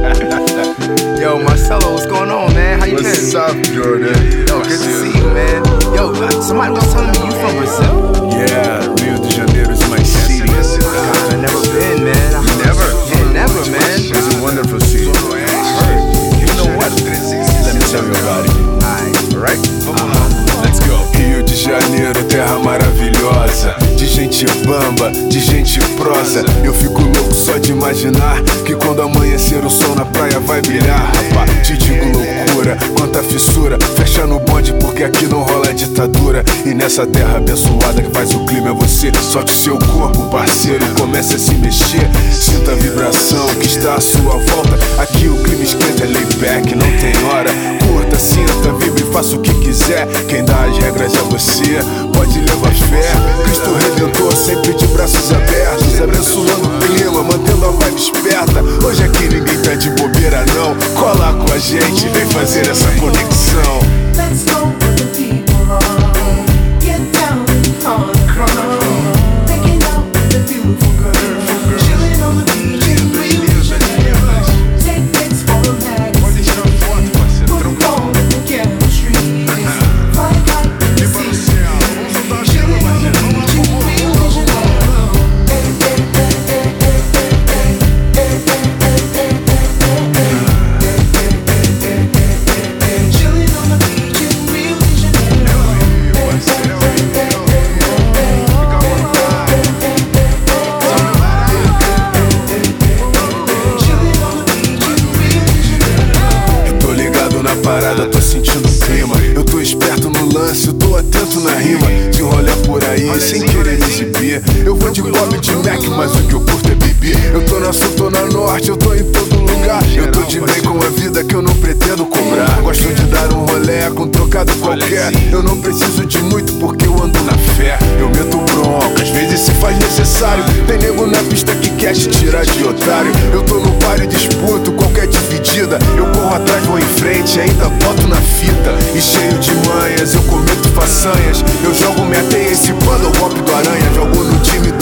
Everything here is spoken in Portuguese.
Yo, Marcelo, what's going on, man? How you What's been? up, Jordan? Yo, good to see you, man. Yo, uh, somebody was telling me you from Brazil. Yeah, Rio de Janeiro is my city. God, I never been, man. I Never? Yeah, never, man. It's a wonderful city. You know what? Let me tell you about it. Alright. Alright? Let's go. Rio de Janeiro, terra maravilhosa. De gente bamba, de gente prosa. Eu fico louco só de imaginar que quando amanhecer o sol na praia vai brilhar. Rapá, te digo loucura, quanta fissura. Fecha no bonde porque aqui não rola ditadura. E nessa terra abençoada que faz o clima é você. Solte seu corpo, parceiro, comece a se mexer. Sinta a vibração que está à sua volta. Aqui o clima esquenta, é layback, não tem hora. Curta, sinta, vibre faça o que quiser. Quem Cola com a gente, vem fazer essa conexão. Vou de Bob de Mac, mas o que eu curto é beber. Eu tô na sul, tô na norte, eu tô Eu não preciso de muito porque eu ando na fé. Eu meto bronca, às vezes se faz necessário. Tem nego na pista que quer te tirar de otário. Eu tô no páreo, disputo qualquer dividida. Eu corro atrás, vou em frente, ainda boto na fita. E cheio de manhas, eu cometo façanhas. Eu jogo minha teia esse o golpe do aranha. Jogo no time